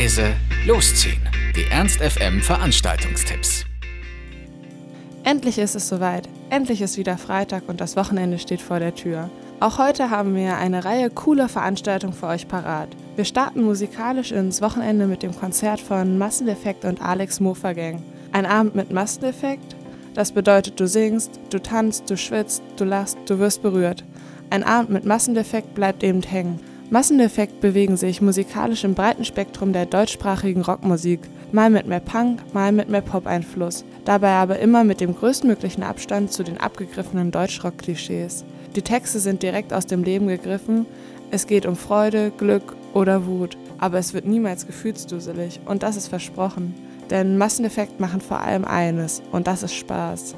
leise, losziehen. Die Ernst FM Veranstaltungstipps. Endlich ist es soweit. Endlich ist wieder Freitag und das Wochenende steht vor der Tür. Auch heute haben wir eine Reihe cooler Veranstaltungen für euch parat. Wir starten musikalisch ins Wochenende mit dem Konzert von Masseneffekt und Alex Mofa Gang. Ein Abend mit Masseneffekt, das bedeutet, du singst, du tanzt, du schwitzt, du lachst, du wirst berührt. Ein Abend mit Massendefekt bleibt eben hängen. Massendefekt bewegen sich musikalisch im breiten Spektrum der deutschsprachigen Rockmusik, mal mit mehr Punk, mal mit mehr Pop-Einfluss, dabei aber immer mit dem größtmöglichen Abstand zu den abgegriffenen Deutschrock-Klischees. Die Texte sind direkt aus dem Leben gegriffen, es geht um Freude, Glück oder Wut, aber es wird niemals gefühlsduselig und das ist versprochen. Denn Masseneffekt machen vor allem eines und das ist Spaß.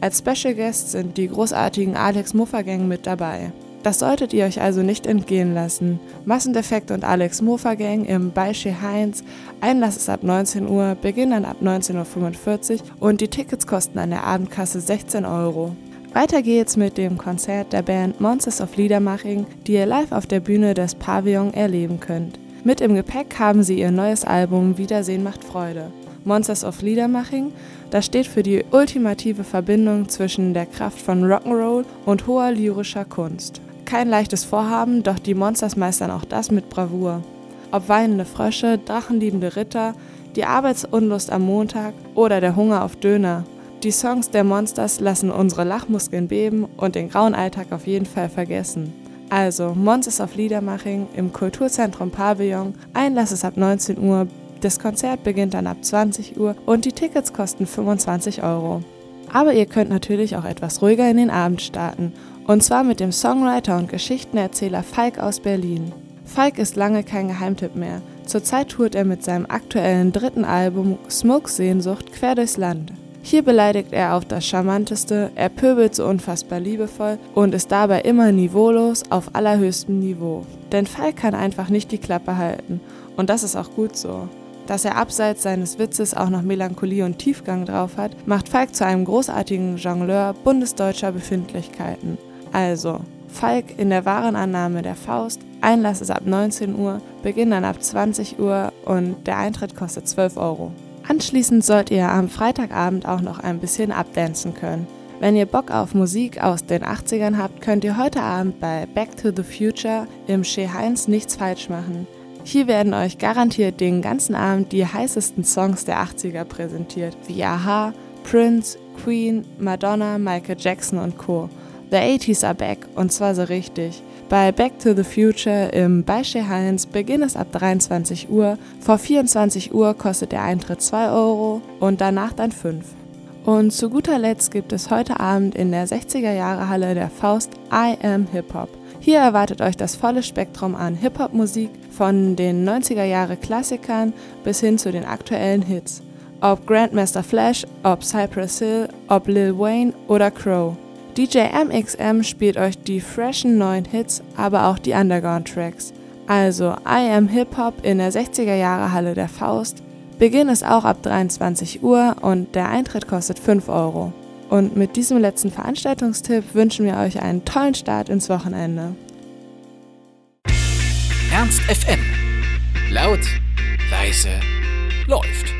Als Special Guests sind die großartigen Alex Muffer Gang mit dabei. Das solltet ihr euch also nicht entgehen lassen. Massendefekt und Alex Mofa Gang im Beische Heinz. Einlass ist ab 19 Uhr, Beginn dann ab 19.45 Uhr und die Tickets kosten an der Abendkasse 16 Euro. Weiter geht's mit dem Konzert der Band Monsters of Liedermaching, die ihr live auf der Bühne des Pavillon erleben könnt. Mit im Gepäck haben sie ihr neues Album Wiedersehen macht Freude. Monsters of Liedermaching, das steht für die ultimative Verbindung zwischen der Kraft von Rock'n'Roll und hoher lyrischer Kunst. Kein leichtes Vorhaben, doch die Monsters meistern auch das mit Bravour. Ob weinende Frösche, drachenliebende Ritter, die Arbeitsunlust am Montag oder der Hunger auf Döner. Die Songs der Monsters lassen unsere Lachmuskeln beben und den grauen Alltag auf jeden Fall vergessen. Also, Monsters of Liedermaching im Kulturzentrum Pavillon, Einlass ist ab 19 Uhr, das Konzert beginnt dann ab 20 Uhr und die Tickets kosten 25 Euro. Aber ihr könnt natürlich auch etwas ruhiger in den Abend starten und zwar mit dem Songwriter und Geschichtenerzähler Falk aus Berlin. Falk ist lange kein Geheimtipp mehr. Zurzeit tourt er mit seinem aktuellen dritten Album Smoke Sehnsucht quer durchs Land. Hier beleidigt er auf das Charmanteste, er pöbelt so unfassbar liebevoll und ist dabei immer niveaulos auf allerhöchstem Niveau. Denn Falk kann einfach nicht die Klappe halten und das ist auch gut so. Dass er abseits seines Witzes auch noch Melancholie und Tiefgang drauf hat, macht Falk zu einem großartigen Jongleur bundesdeutscher Befindlichkeiten. Also, Falk in der Warenannahme der Faust, Einlass ist ab 19 Uhr, Beginn dann ab 20 Uhr und der Eintritt kostet 12 Euro. Anschließend sollt ihr am Freitagabend auch noch ein bisschen abdancen können. Wenn ihr Bock auf Musik aus den 80ern habt, könnt ihr heute Abend bei Back to the Future im Chez Heinz nichts falsch machen. Hier werden euch garantiert den ganzen Abend die heißesten Songs der 80er präsentiert, wie Aha, Prince, Queen, Madonna, Michael Jackson und Co. The 80s are back und zwar so richtig. Bei Back to the Future im Beische Heinz beginnt es ab 23 Uhr. Vor 24 Uhr kostet der Eintritt 2 Euro und danach dann 5. Und zu guter Letzt gibt es heute Abend in der 60er Jahre Halle der Faust I Am Hip Hop. Hier erwartet euch das volle Spektrum an Hip-Hop-Musik von den 90er Jahre Klassikern bis hin zu den aktuellen Hits. Ob Grandmaster Flash, ob Cypress Hill, ob Lil Wayne oder Crow. DJ MXM spielt euch die freshen neuen Hits, aber auch die Underground-Tracks. Also I Am Hip Hop in der 60er Jahre Halle der Faust. Beginn ist auch ab 23 Uhr und der Eintritt kostet 5 Euro. Und mit diesem letzten Veranstaltungstipp wünschen wir euch einen tollen Start ins Wochenende. Ernst FM. Laut, leise, läuft.